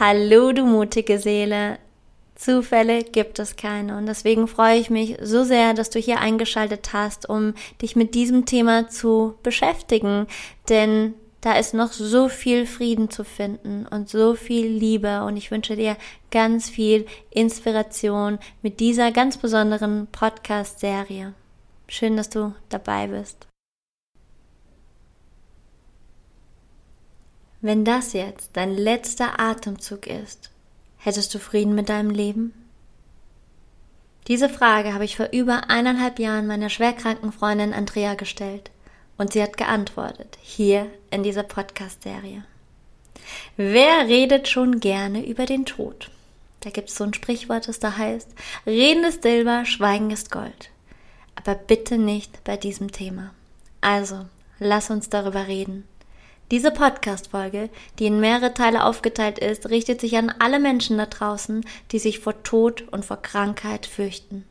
Hallo, du mutige Seele. Zufälle gibt es keine und deswegen freue ich mich so sehr, dass du hier eingeschaltet hast, um dich mit diesem Thema zu beschäftigen, denn da ist noch so viel Frieden zu finden und so viel Liebe und ich wünsche dir ganz viel Inspiration mit dieser ganz besonderen Podcast-Serie. Schön, dass du dabei bist. Wenn das jetzt dein letzter Atemzug ist, hättest du Frieden mit deinem Leben? Diese Frage habe ich vor über eineinhalb Jahren meiner schwerkranken Freundin Andrea gestellt und sie hat geantwortet, hier in dieser Podcast-Serie. Wer redet schon gerne über den Tod? Da gibt es so ein Sprichwort, das da heißt, Reden ist Silber, Schweigen ist Gold. Aber bitte nicht bei diesem Thema. Also, lass uns darüber reden. Diese Podcast-Folge, die in mehrere Teile aufgeteilt ist, richtet sich an alle Menschen da draußen, die sich vor Tod und vor Krankheit fürchten.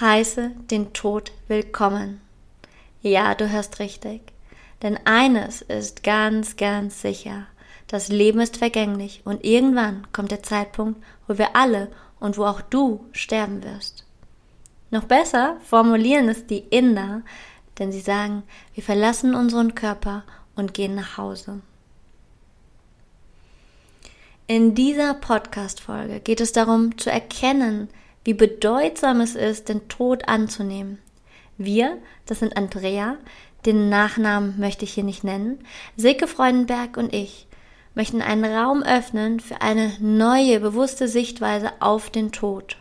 Heiße den Tod willkommen. Ja, du hörst richtig. Denn eines ist ganz, ganz sicher. Das Leben ist vergänglich und irgendwann kommt der Zeitpunkt, wo wir alle und wo auch du sterben wirst. Noch besser formulieren es die Inder, denn sie sagen, wir verlassen unseren Körper und gehen nach Hause. In dieser Podcast-Folge geht es darum zu erkennen, wie bedeutsam es ist, den Tod anzunehmen. Wir, das sind Andrea, den Nachnamen möchte ich hier nicht nennen, Silke Freudenberg und ich, möchten einen Raum öffnen für eine neue, bewusste Sichtweise auf den Tod.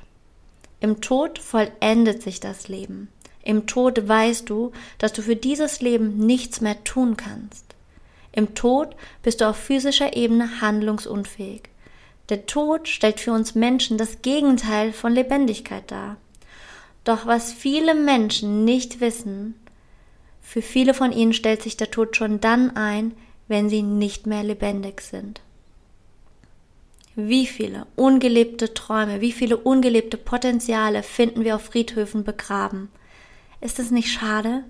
Im Tod vollendet sich das Leben. Im Tod weißt du, dass du für dieses Leben nichts mehr tun kannst. Im Tod bist du auf physischer Ebene handlungsunfähig. Der Tod stellt für uns Menschen das Gegenteil von Lebendigkeit dar. Doch was viele Menschen nicht wissen, für viele von ihnen stellt sich der Tod schon dann ein, wenn sie nicht mehr lebendig sind. Wie viele ungelebte Träume, wie viele ungelebte Potenziale finden wir auf Friedhöfen begraben? Ist es nicht schade?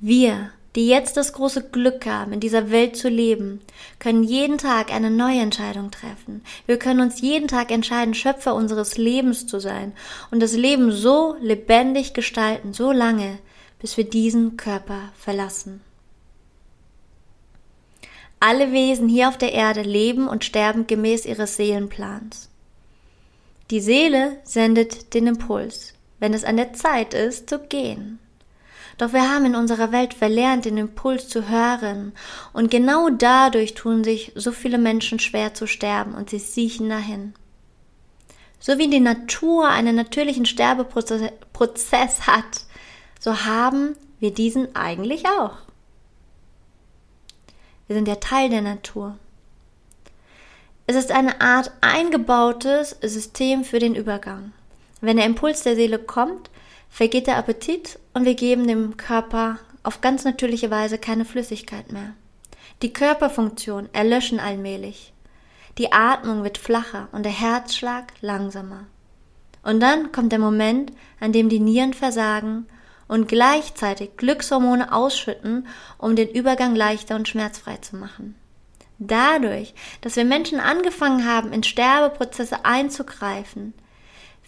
Wir, die jetzt das große Glück haben, in dieser Welt zu leben, können jeden Tag eine neue Entscheidung treffen. Wir können uns jeden Tag entscheiden, Schöpfer unseres Lebens zu sein und das Leben so lebendig gestalten, so lange, bis wir diesen Körper verlassen. Alle Wesen hier auf der Erde leben und sterben gemäß ihres Seelenplans. Die Seele sendet den Impuls wenn es an der Zeit ist, zu gehen. Doch wir haben in unserer Welt verlernt, den Impuls zu hören, und genau dadurch tun sich so viele Menschen schwer zu sterben und sie siechen dahin. So wie die Natur einen natürlichen Sterbeprozess hat, so haben wir diesen eigentlich auch. Wir sind ja Teil der Natur. Es ist eine Art eingebautes System für den Übergang. Wenn der Impuls der Seele kommt, vergeht der Appetit und wir geben dem Körper auf ganz natürliche Weise keine Flüssigkeit mehr. Die Körperfunktionen erlöschen allmählich. Die Atmung wird flacher und der Herzschlag langsamer. Und dann kommt der Moment, an dem die Nieren versagen und gleichzeitig Glückshormone ausschütten, um den Übergang leichter und schmerzfrei zu machen. Dadurch, dass wir Menschen angefangen haben, in Sterbeprozesse einzugreifen,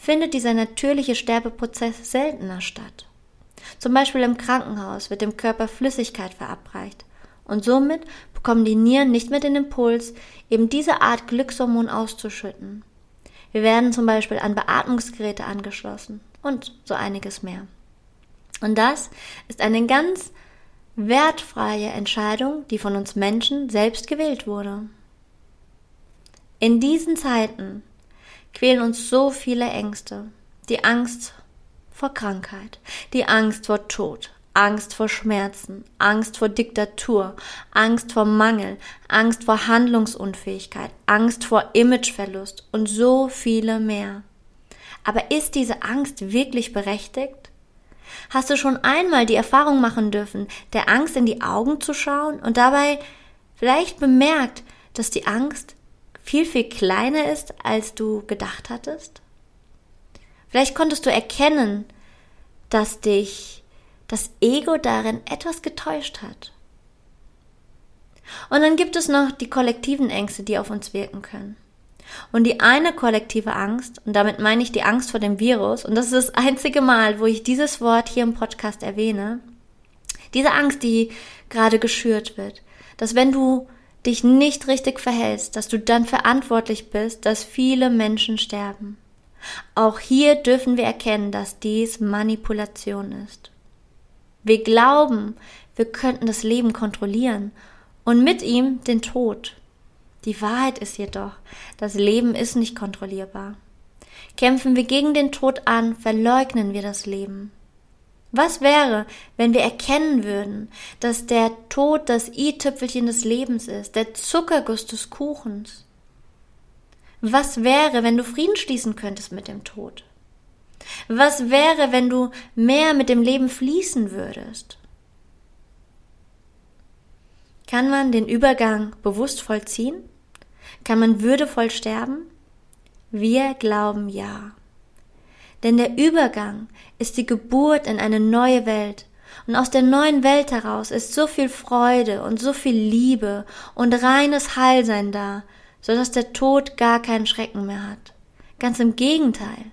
findet dieser natürliche Sterbeprozess seltener statt. Zum Beispiel im Krankenhaus wird dem Körper Flüssigkeit verabreicht und somit bekommen die Nieren nicht mehr den Impuls, eben diese Art Glückshormon auszuschütten. Wir werden zum Beispiel an Beatmungsgeräte angeschlossen und so einiges mehr. Und das ist eine ganz wertfreie Entscheidung, die von uns Menschen selbst gewählt wurde. In diesen Zeiten quälen uns so viele Ängste. Die Angst vor Krankheit, die Angst vor Tod, Angst vor Schmerzen, Angst vor Diktatur, Angst vor Mangel, Angst vor Handlungsunfähigkeit, Angst vor Imageverlust und so viele mehr. Aber ist diese Angst wirklich berechtigt? Hast du schon einmal die Erfahrung machen dürfen, der Angst in die Augen zu schauen und dabei vielleicht bemerkt, dass die Angst viel, viel kleiner ist, als du gedacht hattest? Vielleicht konntest du erkennen, dass dich das Ego darin etwas getäuscht hat. Und dann gibt es noch die kollektiven Ängste, die auf uns wirken können. Und die eine kollektive Angst, und damit meine ich die Angst vor dem Virus, und das ist das einzige Mal, wo ich dieses Wort hier im Podcast erwähne, diese Angst, die gerade geschürt wird, dass wenn du dich nicht richtig verhältst, dass du dann verantwortlich bist, dass viele Menschen sterben. Auch hier dürfen wir erkennen, dass dies Manipulation ist. Wir glauben, wir könnten das Leben kontrollieren und mit ihm den Tod. Die Wahrheit ist jedoch, das Leben ist nicht kontrollierbar. Kämpfen wir gegen den Tod an, verleugnen wir das Leben. Was wäre, wenn wir erkennen würden, dass der Tod das i-Tüpfelchen des Lebens ist, der Zuckerguss des Kuchens? Was wäre, wenn du Frieden schließen könntest mit dem Tod? Was wäre, wenn du mehr mit dem Leben fließen würdest? Kann man den Übergang bewusst vollziehen? Kann man würdevoll sterben? Wir glauben ja. Denn der Übergang ist die Geburt in eine neue Welt. Und aus der neuen Welt heraus ist so viel Freude und so viel Liebe und reines Heilsein da, so dass der Tod gar keinen Schrecken mehr hat. Ganz im Gegenteil.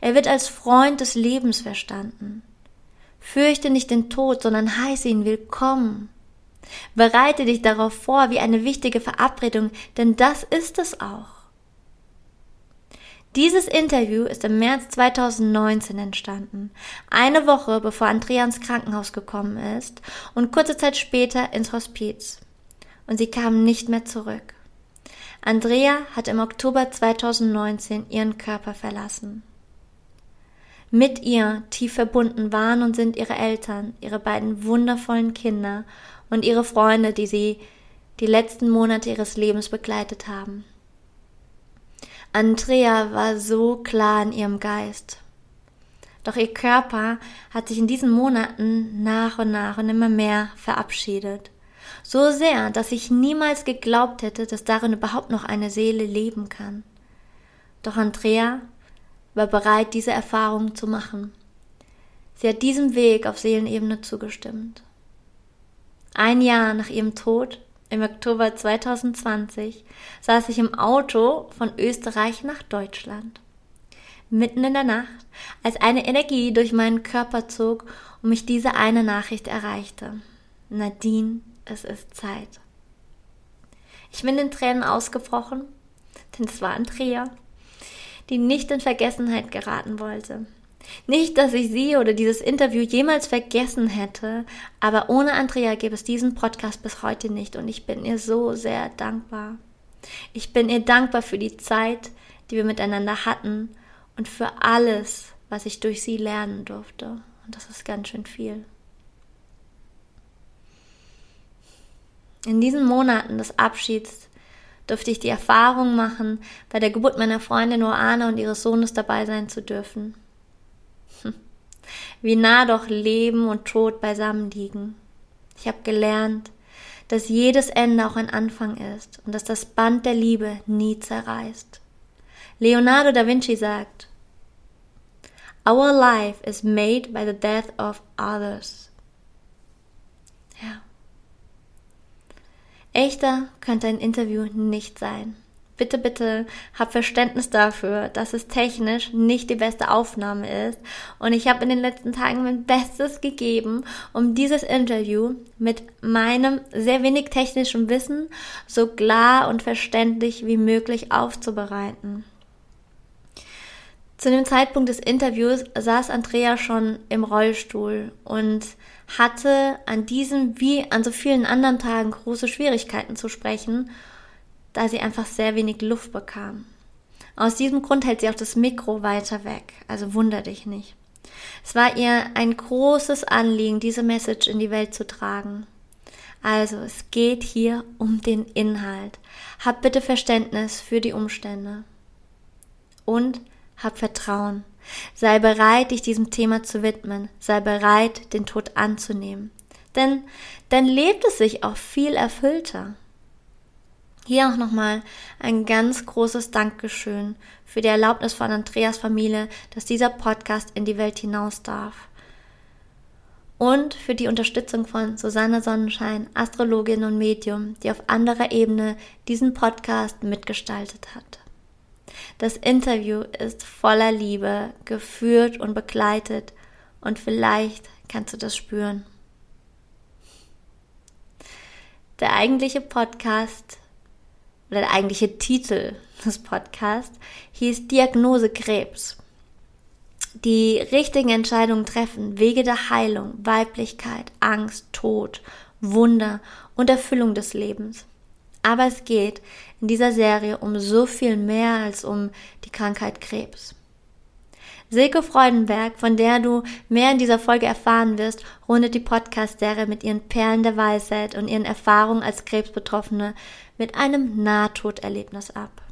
Er wird als Freund des Lebens verstanden. Fürchte nicht den Tod, sondern heiße ihn willkommen. Bereite dich darauf vor wie eine wichtige Verabredung, denn das ist es auch. Dieses Interview ist im März 2019 entstanden, eine Woche bevor Andrea ins Krankenhaus gekommen ist und kurze Zeit später ins Hospiz. Und sie kam nicht mehr zurück. Andrea hat im Oktober 2019 ihren Körper verlassen. Mit ihr tief verbunden waren und sind ihre Eltern, ihre beiden wundervollen Kinder und ihre Freunde, die sie die letzten Monate ihres Lebens begleitet haben. Andrea war so klar in ihrem Geist. Doch ihr Körper hat sich in diesen Monaten nach und nach und immer mehr verabschiedet. So sehr, dass ich niemals geglaubt hätte, dass darin überhaupt noch eine Seele leben kann. Doch Andrea war bereit, diese Erfahrung zu machen. Sie hat diesem Weg auf Seelenebene zugestimmt. Ein Jahr nach ihrem Tod, im Oktober 2020, saß ich im Auto von Österreich nach Deutschland. Mitten in der Nacht, als eine Energie durch meinen Körper zog und mich diese eine Nachricht erreichte. Nadine es ist Zeit. Ich bin in Tränen ausgebrochen, denn es war Andrea, die nicht in Vergessenheit geraten wollte. Nicht, dass ich sie oder dieses Interview jemals vergessen hätte, aber ohne Andrea gäbe es diesen Podcast bis heute nicht und ich bin ihr so sehr dankbar. Ich bin ihr dankbar für die Zeit, die wir miteinander hatten und für alles, was ich durch sie lernen durfte. Und das ist ganz schön viel. In diesen Monaten des Abschieds durfte ich die Erfahrung machen, bei der Geburt meiner Freundin Oana und ihres Sohnes dabei sein zu dürfen. Wie nah doch Leben und Tod beisammen liegen. Ich habe gelernt, dass jedes Ende auch ein Anfang ist und dass das Band der Liebe nie zerreißt. Leonardo da Vinci sagt, Our life is made by the death of others. Ja. Echter könnte ein Interview nicht sein. Bitte, bitte hab Verständnis dafür, dass es technisch nicht die beste Aufnahme ist. Und ich habe in den letzten Tagen mein Bestes gegeben, um dieses Interview mit meinem sehr wenig technischen Wissen so klar und verständlich wie möglich aufzubereiten. Zu dem Zeitpunkt des Interviews saß Andrea schon im Rollstuhl und hatte an diesem wie an so vielen anderen Tagen große Schwierigkeiten zu sprechen, da sie einfach sehr wenig Luft bekam. Aus diesem Grund hält sie auch das Mikro weiter weg, also wunder dich nicht. Es war ihr ein großes Anliegen, diese Message in die Welt zu tragen. Also, es geht hier um den Inhalt. Hab bitte Verständnis für die Umstände. Und hab Vertrauen. Sei bereit, dich diesem Thema zu widmen. Sei bereit, den Tod anzunehmen. Denn dann lebt es sich auch viel erfüllter. Hier auch nochmal ein ganz großes Dankeschön für die Erlaubnis von Andreas Familie, dass dieser Podcast in die Welt hinaus darf. Und für die Unterstützung von Susanne Sonnenschein, Astrologin und Medium, die auf anderer Ebene diesen Podcast mitgestaltet hat. Das Interview ist voller Liebe, geführt und begleitet und vielleicht kannst du das spüren. Der eigentliche Podcast oder der eigentliche Titel des Podcasts hieß Diagnose Krebs. Die richtigen Entscheidungen treffen, Wege der Heilung, Weiblichkeit, Angst, Tod, Wunder und Erfüllung des Lebens. Aber es geht in dieser Serie um so viel mehr als um die Krankheit Krebs. Silke Freudenberg, von der du mehr in dieser Folge erfahren wirst, rundet die Podcast-Serie mit ihren Perlen der Weisheit und ihren Erfahrungen als Krebsbetroffene mit einem Nahtoderlebnis ab.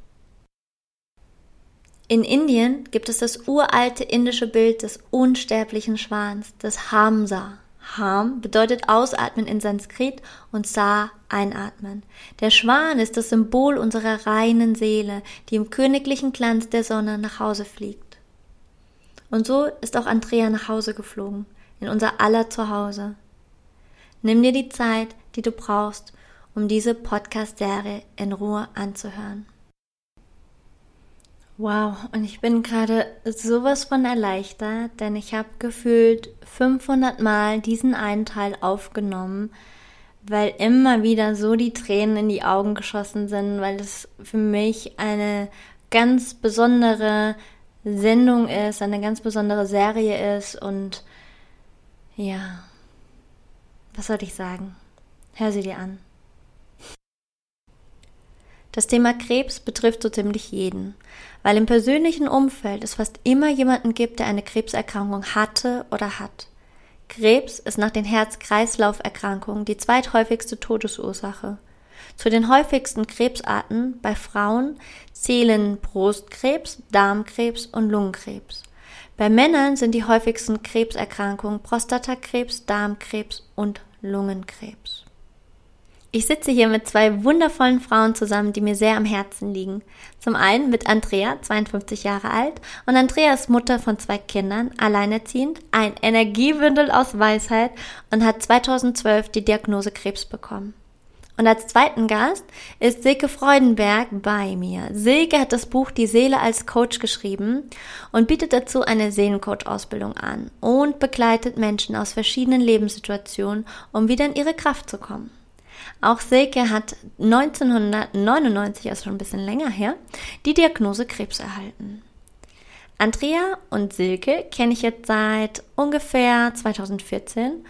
In Indien gibt es das uralte indische Bild des unsterblichen Schwans, des Hamsa. Ham bedeutet ausatmen in Sanskrit und Sa einatmen. Der Schwan ist das Symbol unserer reinen Seele, die im königlichen Glanz der Sonne nach Hause fliegt. Und so ist auch Andrea nach Hause geflogen, in unser aller Zuhause. Nimm dir die Zeit, die du brauchst, um diese Podcast-Serie in Ruhe anzuhören. Wow, und ich bin gerade sowas von erleichtert, denn ich habe gefühlt 500 Mal diesen einen Teil aufgenommen, weil immer wieder so die Tränen in die Augen geschossen sind, weil es für mich eine ganz besondere Sendung ist, eine ganz besondere Serie ist und ja, was soll ich sagen? Hör sie dir an. Das Thema Krebs betrifft so ziemlich jeden, weil im persönlichen Umfeld es fast immer jemanden gibt, der eine Krebserkrankung hatte oder hat. Krebs ist nach den Herz-Kreislauf-Erkrankungen die zweithäufigste Todesursache. Zu den häufigsten Krebsarten bei Frauen zählen Brustkrebs, Darmkrebs und Lungenkrebs. Bei Männern sind die häufigsten Krebserkrankungen Prostatakrebs, Darmkrebs und Lungenkrebs. Ich sitze hier mit zwei wundervollen Frauen zusammen, die mir sehr am Herzen liegen. Zum einen mit Andrea, 52 Jahre alt, und Andrea ist Mutter von zwei Kindern, alleinerziehend, ein Energiebündel aus Weisheit und hat 2012 die Diagnose Krebs bekommen. Und als zweiten Gast ist Silke Freudenberg bei mir. Silke hat das Buch Die Seele als Coach geschrieben und bietet dazu eine Seelencoach-Ausbildung an und begleitet Menschen aus verschiedenen Lebenssituationen, um wieder in ihre Kraft zu kommen. Auch Silke hat 1999, also schon ein bisschen länger her, die Diagnose Krebs erhalten. Andrea und Silke kenne ich jetzt seit ungefähr 2014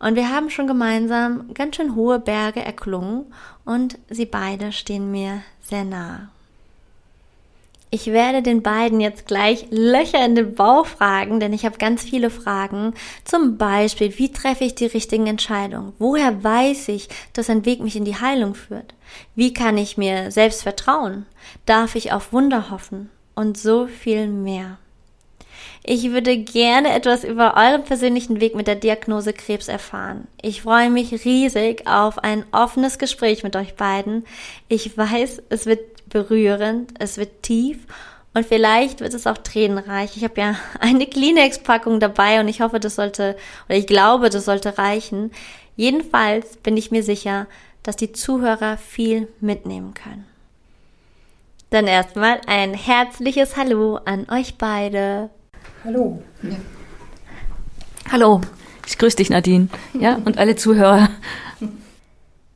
und wir haben schon gemeinsam ganz schön hohe Berge erklungen und sie beide stehen mir sehr nahe. Ich werde den beiden jetzt gleich Löcher in den Bauch fragen, denn ich habe ganz viele Fragen. Zum Beispiel, wie treffe ich die richtigen Entscheidungen? Woher weiß ich, dass ein Weg mich in die Heilung führt? Wie kann ich mir selbst vertrauen? Darf ich auf Wunder hoffen? Und so viel mehr. Ich würde gerne etwas über euren persönlichen Weg mit der Diagnose Krebs erfahren. Ich freue mich riesig auf ein offenes Gespräch mit euch beiden. Ich weiß, es wird berührend, es wird tief und vielleicht wird es auch tränenreich. Ich habe ja eine Kleenex-Packung dabei und ich hoffe, das sollte, oder ich glaube, das sollte reichen. Jedenfalls bin ich mir sicher, dass die Zuhörer viel mitnehmen können. Dann erstmal ein herzliches Hallo an euch beide. Hallo. Ja. Hallo, ich grüße dich, Nadine. Ja, und alle Zuhörer.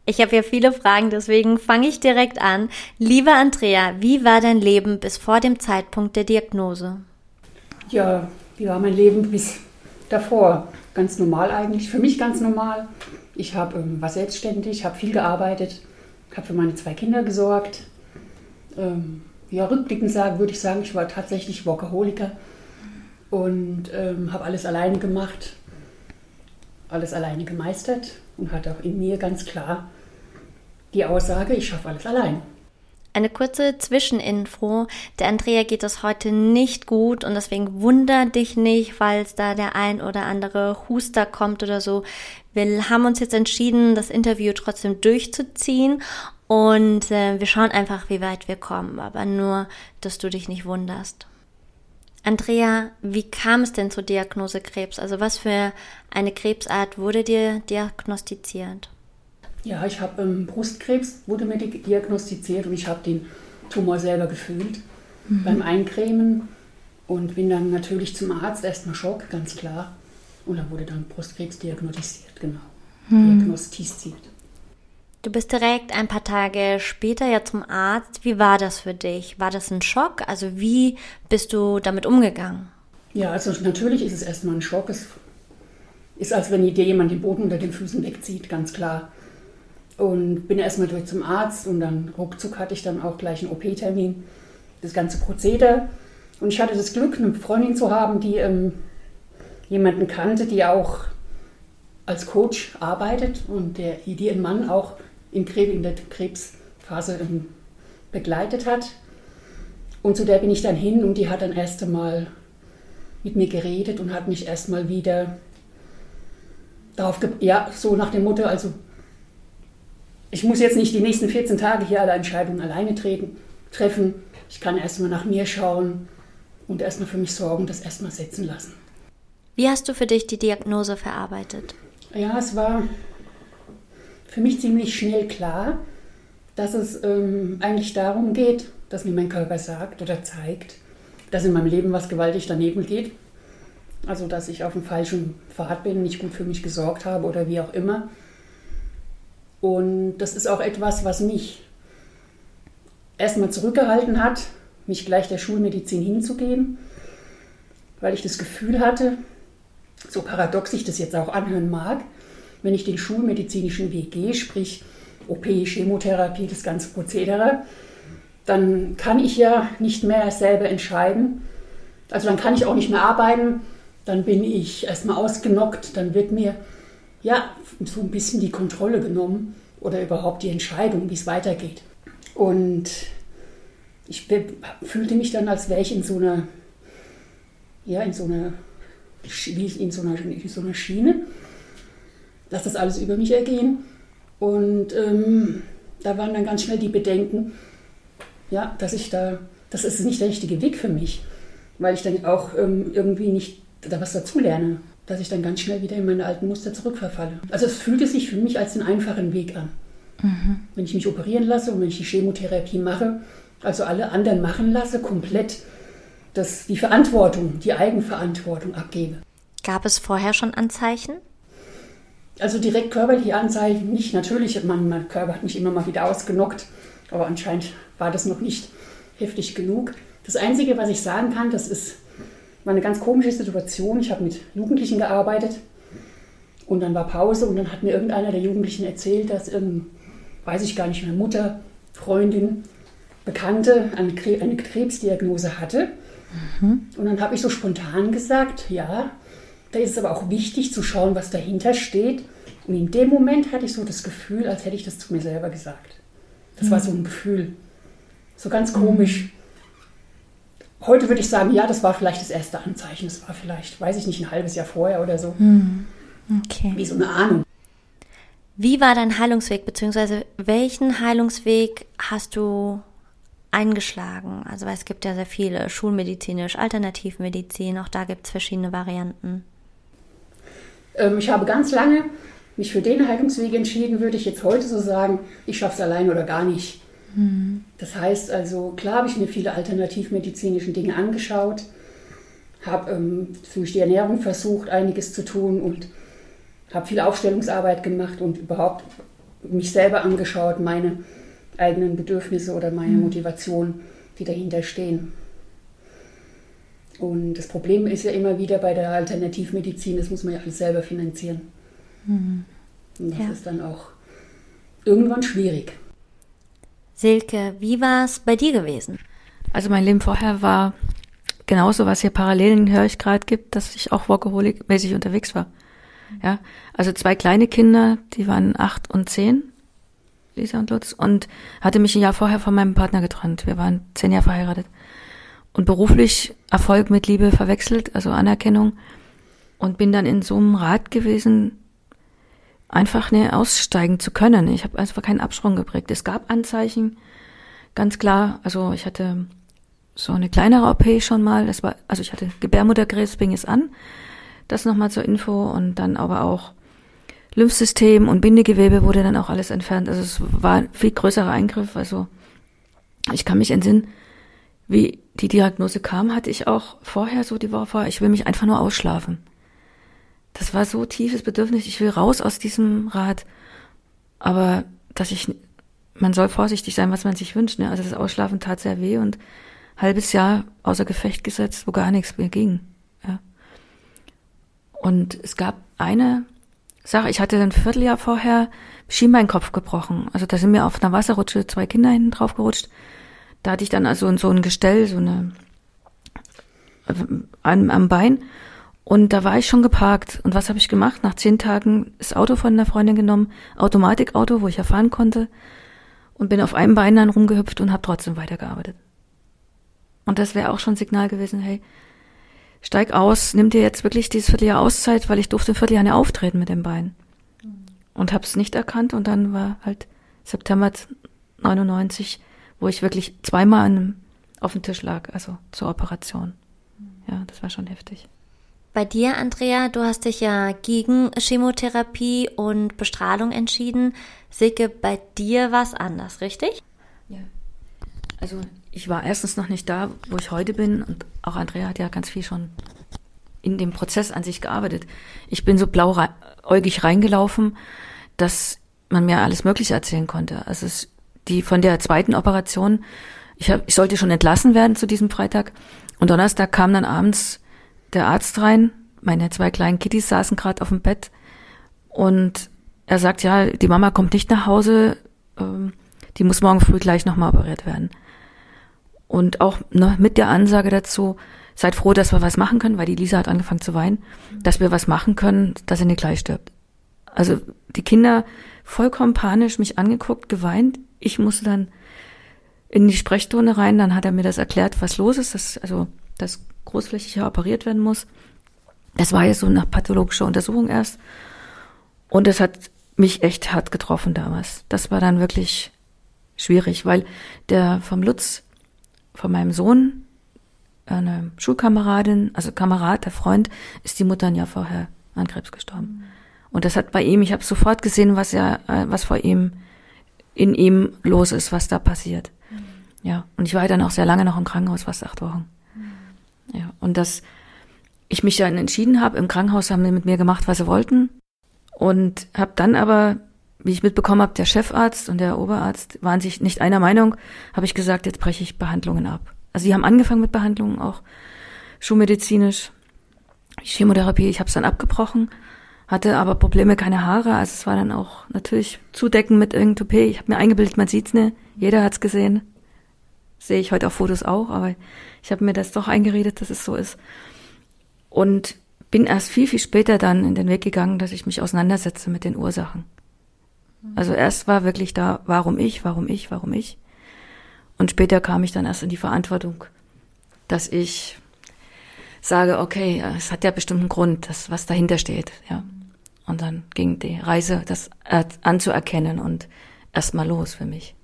Ich habe ja viele Fragen, deswegen fange ich direkt an. Liebe Andrea, wie war dein Leben bis vor dem Zeitpunkt der Diagnose? Ja, wie war mein Leben bis davor? Ganz normal eigentlich, für mich ganz normal. Ich hab, ähm, war selbstständig, habe viel gearbeitet, habe für meine zwei Kinder gesorgt. Ähm, ja, rückblickend sagen würde ich sagen, ich war tatsächlich Workaholiker und ähm, habe alles alleine gemacht, alles alleine gemeistert und hatte auch in mir ganz klar die Aussage, ich schaffe alles allein. Eine kurze Zwischeninfo. Der Andrea geht es heute nicht gut und deswegen wunder dich nicht, falls da der ein oder andere Huster kommt oder so. Wir haben uns jetzt entschieden, das Interview trotzdem durchzuziehen und äh, wir schauen einfach, wie weit wir kommen, aber nur, dass du dich nicht wunderst. Andrea, wie kam es denn zur Diagnose Krebs? Also was für eine Krebsart wurde dir diagnostiziert? Ja, ich habe ähm, Brustkrebs, wurde mir diagnostiziert und ich habe den Tumor selber gefühlt mhm. beim Eincremen und bin dann natürlich zum Arzt, erstmal Schock, ganz klar. Und dann wurde dann Brustkrebs diagnostiziert, genau. Mhm. Diagnostiziert. Du bist direkt ein paar Tage später ja zum Arzt. Wie war das für dich? War das ein Schock? Also wie bist du damit umgegangen? Ja, also natürlich ist es erstmal ein Schock. Es ist, als wenn dir jemand den Boden unter den Füßen wegzieht, ganz klar. Und bin erstmal durch zum Arzt und dann ruckzuck hatte ich dann auch gleich einen OP-Termin, das ganze Prozedere. Und ich hatte das Glück, eine Freundin zu haben, die ähm, jemanden kannte, die auch als Coach arbeitet und der, die ihren Mann auch in, in der Krebsphase ähm, begleitet hat. Und zu der bin ich dann hin und die hat dann erst einmal mit mir geredet und hat mich erstmal wieder darauf, ja, so nach dem Motto, also ich muss jetzt nicht die nächsten 14 Tage hier alle Entscheidungen alleine treten, treffen. Ich kann erstmal nach mir schauen und erstmal für mich sorgen, das erstmal setzen lassen. Wie hast du für dich die Diagnose verarbeitet? Ja, es war für mich ziemlich schnell klar, dass es ähm, eigentlich darum geht, dass mir mein Körper sagt oder zeigt, dass in meinem Leben was gewaltig daneben geht. Also, dass ich auf dem falschen Pfad bin, nicht gut für mich gesorgt habe oder wie auch immer. Und das ist auch etwas, was mich erstmal zurückgehalten hat, mich gleich der Schulmedizin hinzugeben, weil ich das Gefühl hatte, so paradox ich das jetzt auch anhören mag, wenn ich den schulmedizinischen Weg gehe, sprich OP, Chemotherapie, das ganze Prozedere, dann kann ich ja nicht mehr selber entscheiden. Also dann kann ich auch nicht mehr arbeiten, dann bin ich erstmal ausgenockt, dann wird mir ja so ein bisschen die Kontrolle genommen oder überhaupt die Entscheidung, wie es weitergeht. Und ich fühlte mich dann, als wäre ich in so einer, ja, in so einer, wie in so einer, in so einer Schiene lass das alles über mich ergehen. Und ähm, da waren dann ganz schnell die Bedenken, ja, dass ich da, das ist nicht der richtige Weg für mich, weil ich dann auch ähm, irgendwie nicht da was dazulerne, dass ich dann ganz schnell wieder in meine alten Muster zurückverfalle. Also es fühlte sich für mich als einen einfachen Weg an. Mhm. Wenn ich mich operieren lasse und wenn ich die Chemotherapie mache, also alle anderen machen lasse, komplett das, die Verantwortung, die Eigenverantwortung abgebe. Gab es vorher schon Anzeichen? Also direkt körperliche Anzeichen nicht. Natürlich, mein, mein Körper hat mich immer mal wieder ausgenockt, aber anscheinend war das noch nicht heftig genug. Das Einzige, was ich sagen kann, das ist war eine ganz komische Situation. Ich habe mit Jugendlichen gearbeitet und dann war Pause und dann hat mir irgendeiner der Jugendlichen erzählt, dass, ähm, weiß ich gar nicht mehr, Mutter, Freundin, Bekannte eine, eine Krebsdiagnose hatte. Mhm. Und dann habe ich so spontan gesagt, ja, da ist es aber auch wichtig zu schauen, was dahinter steht. Und in dem Moment hatte ich so das Gefühl, als hätte ich das zu mir selber gesagt. Das mhm. war so ein Gefühl. So ganz komisch. Heute würde ich sagen, ja, das war vielleicht das erste Anzeichen. Das war vielleicht, weiß ich nicht, ein halbes Jahr vorher oder so. Mhm. Okay. Wie so eine Ahnung. Wie war dein Heilungsweg, beziehungsweise welchen Heilungsweg hast du eingeschlagen? Also, weil es gibt ja sehr viele, schulmedizinisch, Alternativmedizin, auch da gibt es verschiedene Varianten. Ähm, ich habe ganz lange mich für den Heilungsweg entschieden, würde ich jetzt heute so sagen, ich schaffe es allein oder gar nicht. Mhm. Das heißt also, klar habe ich mir viele alternativmedizinische Dinge angeschaut, habe ähm, durch die Ernährung versucht, einiges zu tun und habe viel Aufstellungsarbeit gemacht und überhaupt mich selber angeschaut, meine eigenen Bedürfnisse oder meine mhm. Motivation, die dahinter stehen. Und das Problem ist ja immer wieder bei der Alternativmedizin, das muss man ja alles selber finanzieren. Mhm. Und das ja. ist dann auch irgendwann schwierig. Silke, wie war es bei dir gewesen? Also mein Leben vorher war genauso, was hier Parallelen, höre ich gerade, gibt, dass ich auch workaholic-mäßig unterwegs war. Ja, also zwei kleine Kinder, die waren acht und zehn, Lisa und Lutz, und hatte mich ein Jahr vorher von meinem Partner getrennt. Wir waren zehn Jahre verheiratet. Und beruflich Erfolg mit Liebe verwechselt, also Anerkennung. Und bin dann in so einem Rad gewesen, einfach ne, aussteigen zu können. Ich habe einfach keinen Absprung geprägt. Es gab Anzeichen, ganz klar. Also ich hatte so eine kleinere OP schon mal. Das war, also ich hatte Gebärmutterkrebs, fing es an. Das nochmal zur Info und dann aber auch Lymphsystem und Bindegewebe wurde dann auch alles entfernt. Also es war ein viel größerer Eingriff. Also ich kann mich entsinnen, wie die Diagnose kam, hatte ich auch vorher so die Woche vorher, ich will mich einfach nur ausschlafen. Das war so tiefes Bedürfnis, ich will raus aus diesem Rad. Aber dass ich, man soll vorsichtig sein, was man sich wünscht. Ne? Also das Ausschlafen tat sehr weh und halbes Jahr außer Gefecht gesetzt, wo gar nichts mehr ging. Ja. Und es gab eine Sache, ich hatte ein Vierteljahr vorher Schienbeinkopf gebrochen. Also da sind mir auf einer Wasserrutsche zwei Kinder hinten drauf gerutscht. Da hatte ich dann also so ein Gestell, so eine am, am Bein. Und da war ich schon geparkt. Und was habe ich gemacht? Nach zehn Tagen das Auto von einer Freundin genommen, Automatikauto, wo ich ja fahren konnte, und bin auf einem Bein dann rumgehüpft und habe trotzdem weitergearbeitet. Und das wäre auch schon Signal gewesen, hey, steig aus, nimm dir jetzt wirklich dieses Vierteljahr Auszeit, weil ich durfte ein Vierteljahr nicht auftreten mit dem Bein. Und habe es nicht erkannt und dann war halt September 99, wo ich wirklich zweimal an, auf dem Tisch lag, also zur Operation. Ja, das war schon heftig. Bei dir, Andrea, du hast dich ja gegen Chemotherapie und Bestrahlung entschieden. Silke, bei dir war es anders, richtig? Ja. Also ich war erstens noch nicht da, wo ich heute bin und auch Andrea hat ja ganz viel schon in dem Prozess an sich gearbeitet. Ich bin so blauäugig reingelaufen, dass man mir alles Mögliche erzählen konnte. Also es, die von der zweiten Operation, ich, hab, ich sollte schon entlassen werden zu diesem Freitag und Donnerstag kam dann abends der Arzt rein. Meine zwei kleinen Kitties saßen gerade auf dem Bett und er sagt, ja, die Mama kommt nicht nach Hause, ähm, die muss morgen früh gleich nochmal operiert werden. Und auch ne, mit der Ansage dazu, seid froh, dass wir was machen können, weil die Lisa hat angefangen zu weinen, dass wir was machen können, dass sie nicht gleich stirbt. Also die Kinder vollkommen panisch mich angeguckt, geweint. Ich musste dann in die Sprechstunde rein, dann hat er mir das erklärt, was los ist, dass, also, dass großflächig operiert werden muss. Das war jetzt so nach pathologischer Untersuchung erst. Und das hat mich echt hart getroffen damals. Das war dann wirklich schwierig, weil der vom Lutz von meinem Sohn, eine Schulkameradin, also Kamerad, der Freund, ist die Mutter ein Jahr vorher an Krebs gestorben. Mhm. Und das hat bei ihm, ich habe sofort gesehen, was er, äh, was vor ihm in ihm los ist, was da passiert. Mhm. Ja, und ich war dann auch sehr lange noch im Krankenhaus, fast acht Wochen. Mhm. Ja, und dass ich mich dann entschieden habe, im Krankenhaus haben sie mit mir gemacht, was sie wollten. Und habe dann aber wie ich mitbekommen habe, der Chefarzt und der Oberarzt waren sich nicht einer Meinung, habe ich gesagt, jetzt breche ich Behandlungen ab. Also sie haben angefangen mit Behandlungen, auch schulmedizinisch, Chemotherapie, ich habe es dann abgebrochen, hatte aber Probleme, keine Haare, also es war dann auch natürlich zudecken mit irgendeinem Toupet. Ich habe mir eingebildet, man sieht's nicht, jeder hat's gesehen. Sehe ich heute auf Fotos auch, aber ich habe mir das doch eingeredet, dass es so ist. Und bin erst viel, viel später dann in den Weg gegangen, dass ich mich auseinandersetze mit den Ursachen. Also erst war wirklich da, warum ich, warum ich, warum ich. Und später kam ich dann erst in die Verantwortung, dass ich sage, okay, es hat ja bestimmt einen Grund, das, was dahinter steht, ja. Und dann ging die Reise, das anzuerkennen und erstmal los für mich.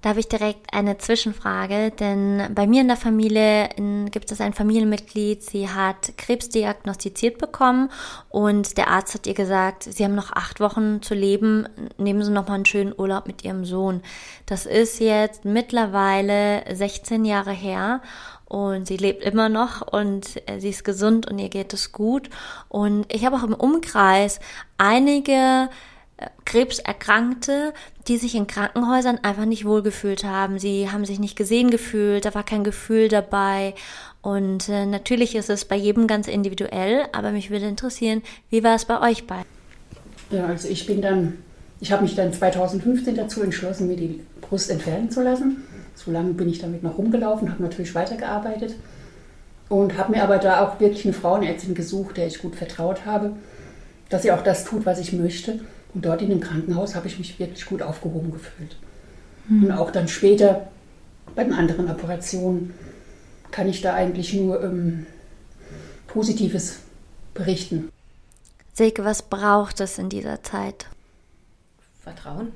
Da habe ich direkt eine Zwischenfrage, denn bei mir in der Familie gibt es ein Familienmitglied, sie hat Krebs diagnostiziert bekommen und der Arzt hat ihr gesagt, sie haben noch acht Wochen zu leben, nehmen Sie noch mal einen schönen Urlaub mit Ihrem Sohn. Das ist jetzt mittlerweile 16 Jahre her und sie lebt immer noch und sie ist gesund und ihr geht es gut. Und ich habe auch im Umkreis einige Krebserkrankte, die sich in Krankenhäusern einfach nicht wohlgefühlt haben. Sie haben sich nicht gesehen gefühlt, da war kein Gefühl dabei. Und äh, natürlich ist es bei jedem ganz individuell, aber mich würde interessieren, wie war es bei euch bei? Ja, also ich bin dann, ich habe mich dann 2015 dazu entschlossen, mir die Brust entfernen zu lassen. So lange bin ich damit noch rumgelaufen, habe natürlich weitergearbeitet. Und habe mir aber da auch wirklich eine Frauenärztin gesucht, der ich gut vertraut habe, dass sie auch das tut, was ich möchte. Und dort in dem Krankenhaus habe ich mich wirklich gut aufgehoben gefühlt. Mhm. Und auch dann später bei den anderen Operationen kann ich da eigentlich nur ähm, Positives berichten. Silke, was braucht es in dieser Zeit? Vertrauen.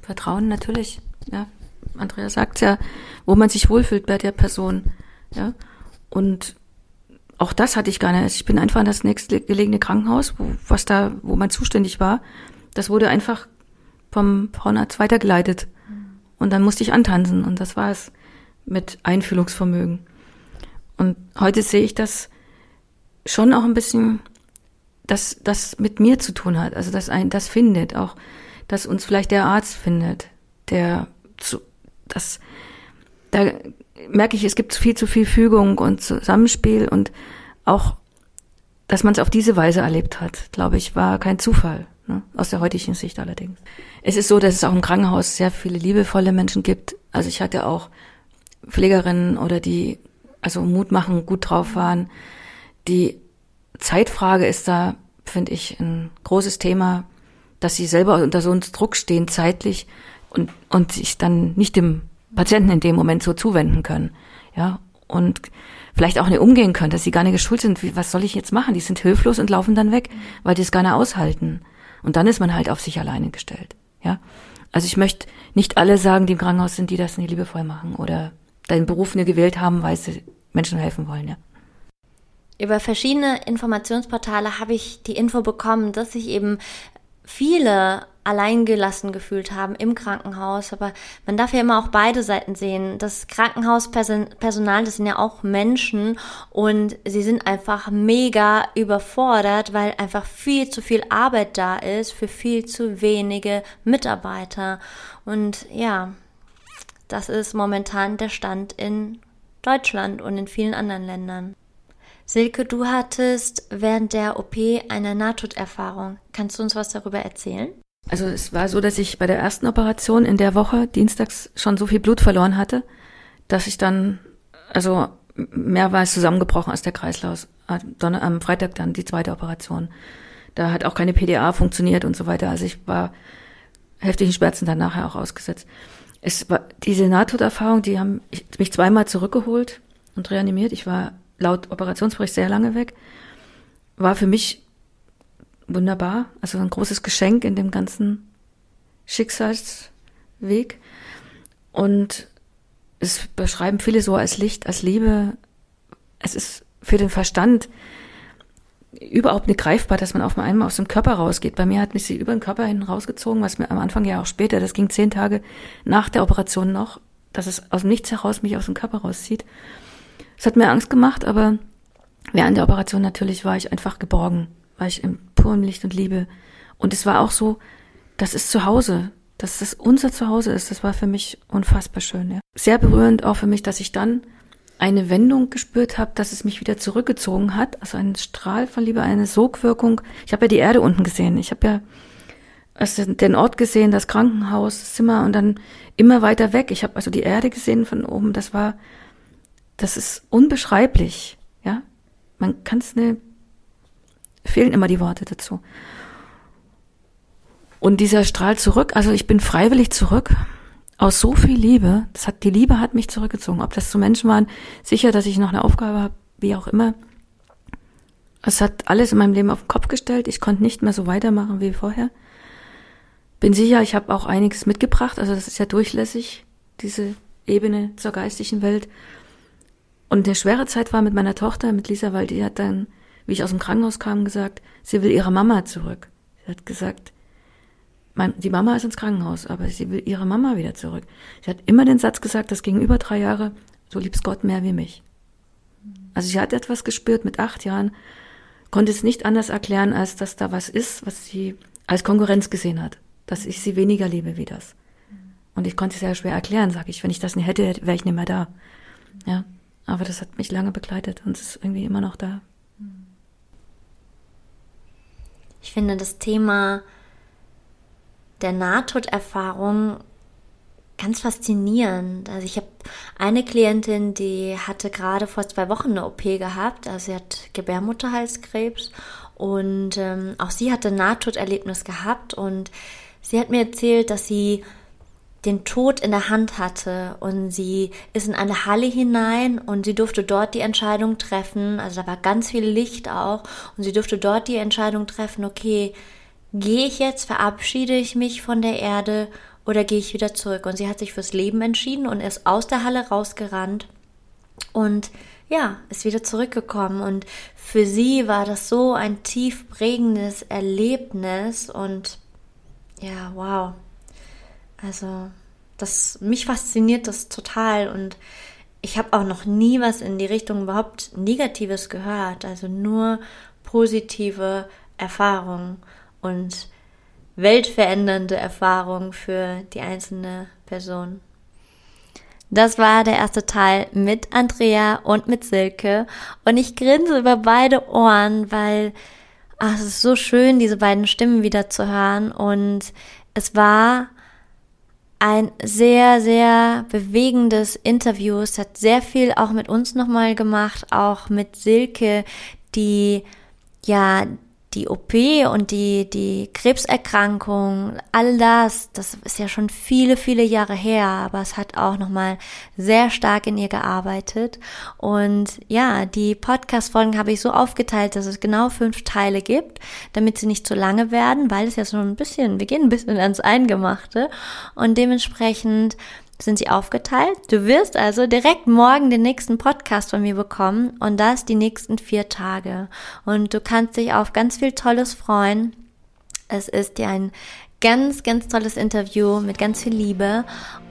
Vertrauen natürlich. Ja, Andrea sagt ja, wo man sich wohlfühlt bei der Person. Ja, und auch das hatte ich gar nicht. Ich bin einfach in das nächste gelegene Krankenhaus, wo, was da, wo man zuständig war. Das wurde einfach vom Frauenarzt weitergeleitet. Und dann musste ich antanzen und das war es mit Einfühlungsvermögen. Und heute sehe ich das schon auch ein bisschen, dass das mit mir zu tun hat. Also dass ein das findet, auch dass uns vielleicht der Arzt findet, der zu, das, da merke ich, es gibt viel zu viel Fügung und Zusammenspiel und auch, dass man es auf diese Weise erlebt hat, glaube ich, war kein Zufall. Ne? Aus der heutigen Sicht allerdings. Es ist so, dass es auch im Krankenhaus sehr viele liebevolle Menschen gibt. Also ich hatte auch Pflegerinnen oder die also Mut machen, gut drauf waren. Die Zeitfrage ist da, finde ich, ein großes Thema, dass sie selber unter so einem Druck stehen zeitlich und, und sich dann nicht dem Patienten in dem Moment so zuwenden können. Ja, und vielleicht auch nicht umgehen können, dass sie gar nicht geschult sind. Wie, was soll ich jetzt machen? Die sind hilflos und laufen dann weg, weil die es gar nicht aushalten. Und dann ist man halt auf sich alleine gestellt. Ja. Also ich möchte nicht alle sagen, die im Krankenhaus sind, die das nicht liebevoll machen oder den Beruf nur gewählt haben, weil sie Menschen helfen wollen, ja. Über verschiedene Informationsportale habe ich die Info bekommen, dass sich eben viele alleingelassen gefühlt haben im Krankenhaus. Aber man darf ja immer auch beide Seiten sehen. Das Krankenhauspersonal, das sind ja auch Menschen und sie sind einfach mega überfordert, weil einfach viel zu viel Arbeit da ist für viel zu wenige Mitarbeiter. Und ja, das ist momentan der Stand in Deutschland und in vielen anderen Ländern. Silke, du hattest während der OP eine Nahtoderfahrung. Kannst du uns was darüber erzählen? Also es war so, dass ich bei der ersten Operation in der Woche dienstags schon so viel Blut verloren hatte, dass ich dann also mehrmals zusammengebrochen ist der Kreislauf. Am Freitag dann die zweite Operation. Da hat auch keine PDA funktioniert und so weiter. Also ich war heftigen Schmerzen dann nachher auch ausgesetzt. Es war diese Nahtoderfahrung, die haben mich zweimal zurückgeholt und reanimiert. Ich war laut Operationsbericht sehr lange weg. War für mich wunderbar, also ein großes Geschenk in dem ganzen Schicksalsweg. Und es beschreiben viele so als Licht, als Liebe. Es ist für den Verstand überhaupt nicht greifbar, dass man auf einmal aus dem Körper rausgeht. Bei mir hat mich sie über den Körper hinten rausgezogen, was mir am Anfang ja auch später, das ging zehn Tage nach der Operation noch, dass es aus dem Nichts heraus mich aus dem Körper rauszieht. Es hat mir Angst gemacht, aber während der Operation natürlich war ich einfach geborgen war ich im puren Licht und Liebe. Und es war auch so, das ist zu Hause, dass das unser Zuhause ist. Das war für mich unfassbar schön. Ja. Sehr berührend auch für mich, dass ich dann eine Wendung gespürt habe, dass es mich wieder zurückgezogen hat. Also ein Strahl von Liebe, eine Sogwirkung. Ich habe ja die Erde unten gesehen. Ich habe ja also den Ort gesehen, das Krankenhaus, das Zimmer und dann immer weiter weg. Ich habe also die Erde gesehen von oben. Das war, das ist unbeschreiblich. Ja, man kann es nicht fehlen immer die Worte dazu. Und dieser Strahl zurück, also ich bin freiwillig zurück aus so viel Liebe. Das hat die Liebe hat mich zurückgezogen. Ob das zu Menschen waren, sicher, dass ich noch eine Aufgabe habe, wie auch immer. Es hat alles in meinem Leben auf den Kopf gestellt. Ich konnte nicht mehr so weitermachen wie vorher. Bin sicher, ich habe auch einiges mitgebracht. Also das ist ja durchlässig, diese Ebene zur geistigen Welt. Und eine schwere Zeit war mit meiner Tochter, mit Lisa, weil die hat dann wie ich aus dem Krankenhaus kam, gesagt, sie will ihre Mama zurück. Sie hat gesagt, mein, die Mama ist ins Krankenhaus, aber sie will ihre Mama wieder zurück. Sie hat immer den Satz gesagt, das ging über drei Jahre, so liebst Gott mehr wie mich. Also sie hat etwas gespürt mit acht Jahren, konnte es nicht anders erklären, als dass da was ist, was sie als Konkurrenz gesehen hat, dass ich sie weniger liebe wie das. Und ich konnte es sehr schwer erklären, sage ich. Wenn ich das nicht hätte, wäre ich nicht mehr da. Ja, aber das hat mich lange begleitet und es ist irgendwie immer noch da. Ich finde das Thema der Nahtoderfahrung ganz faszinierend. Also ich habe eine Klientin, die hatte gerade vor zwei Wochen eine OP gehabt, also sie hat Gebärmutterhalskrebs und ähm, auch sie hatte ein Nahtoderlebnis gehabt und sie hat mir erzählt, dass sie den Tod in der Hand hatte und sie ist in eine Halle hinein und sie durfte dort die Entscheidung treffen, also da war ganz viel Licht auch und sie durfte dort die Entscheidung treffen, okay, gehe ich jetzt, verabschiede ich mich von der Erde oder gehe ich wieder zurück? Und sie hat sich fürs Leben entschieden und ist aus der Halle rausgerannt und ja, ist wieder zurückgekommen. Und für sie war das so ein tief prägendes Erlebnis und ja, wow. Also, das mich fasziniert das total und ich habe auch noch nie was in die Richtung überhaupt Negatives gehört, also nur positive Erfahrungen und weltverändernde Erfahrungen für die einzelne Person. Das war der erste Teil mit Andrea und mit Silke und ich grinse über beide Ohren, weil ach, es ist so schön, diese beiden Stimmen wieder zu hören und es war ein sehr, sehr bewegendes Interview. Es hat sehr viel auch mit uns nochmal gemacht, auch mit Silke, die ja die OP und die, die Krebserkrankung, all das, das ist ja schon viele, viele Jahre her, aber es hat auch nochmal sehr stark in ihr gearbeitet. Und ja, die Podcast-Folgen habe ich so aufgeteilt, dass es genau fünf Teile gibt, damit sie nicht zu lange werden, weil es ja so ein bisschen, wir gehen ein bisschen ans Eingemachte. Und dementsprechend sind sie aufgeteilt. Du wirst also direkt morgen den nächsten Podcast von mir bekommen und das die nächsten vier Tage. Und du kannst dich auf ganz viel Tolles freuen. Es ist dir ein ganz, ganz tolles Interview mit ganz viel Liebe.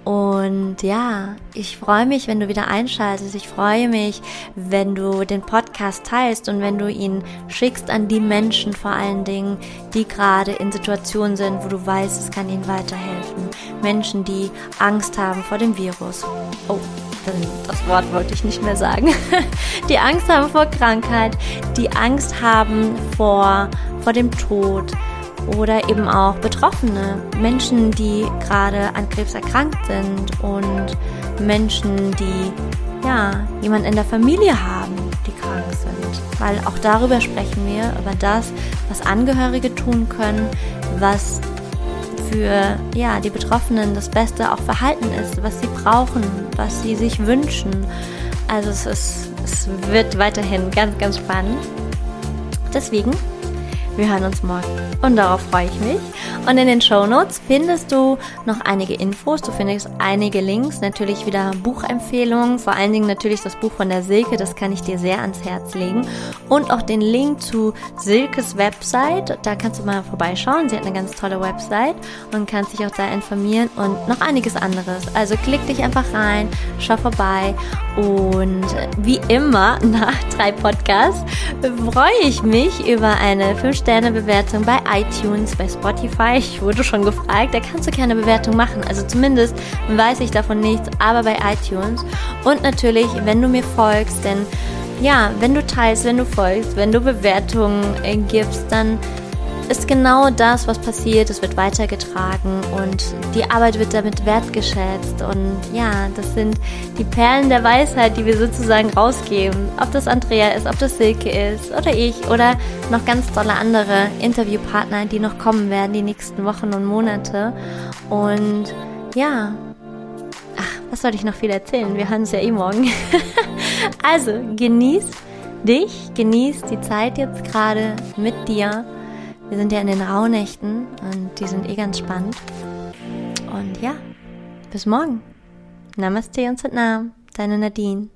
Und ja, ich freue mich, wenn du wieder einschaltest. Ich freue mich, wenn du den Podcast teilst und wenn du ihn schickst an die Menschen vor allen Dingen, die gerade in Situationen sind, wo du weißt, es kann ihnen weiterhelfen. Menschen, die Angst haben vor dem Virus. Oh, das Wort wollte ich nicht mehr sagen. Die Angst haben vor Krankheit, die Angst haben vor, vor dem Tod oder eben auch Betroffene, Menschen, die gerade an Krebs erkrankt sind und Menschen, die ja jemanden in der Familie haben, die krank sind. Weil auch darüber sprechen wir, über das, was Angehörige tun können, was für ja, die Betroffenen das Beste auch Verhalten ist, was sie brauchen, was sie sich wünschen. Also es, ist, es wird weiterhin ganz, ganz spannend. Deswegen wir hören uns morgen. Und darauf freue ich mich. Und in den Show Notes findest du noch einige Infos. Du findest einige Links. Natürlich wieder Buchempfehlungen. Vor allen Dingen natürlich das Buch von der Silke. Das kann ich dir sehr ans Herz legen. Und auch den Link zu Silkes Website. Da kannst du mal vorbeischauen. Sie hat eine ganz tolle Website und kannst dich auch da informieren und noch einiges anderes. Also klick dich einfach rein, schau vorbei. Und wie immer nach drei Podcasts freue ich mich über eine 5 5-Sterne-Bewertung bei iTunes, bei Spotify. Ich wurde schon gefragt, da kannst du keine Bewertung machen. Also zumindest weiß ich davon nichts, aber bei iTunes. Und natürlich, wenn du mir folgst, denn ja, wenn du teilst, wenn du folgst, wenn du Bewertungen äh, gibst, dann ist genau das, was passiert. Es wird weitergetragen und die Arbeit wird damit wertgeschätzt. Und ja, das sind die Perlen der Weisheit, die wir sozusagen rausgeben. Ob das Andrea ist, ob das Silke ist oder ich oder noch ganz tolle andere Interviewpartner, die noch kommen werden die nächsten Wochen und Monate. Und ja, ach, was soll ich noch viel erzählen? Wir hören uns ja eh morgen. also, genieß dich, genieß die Zeit jetzt gerade mit dir wir sind ja in den Rauhnächten und die sind eh ganz spannend. Und ja, bis morgen. Namaste und Satnam, deine Nadine.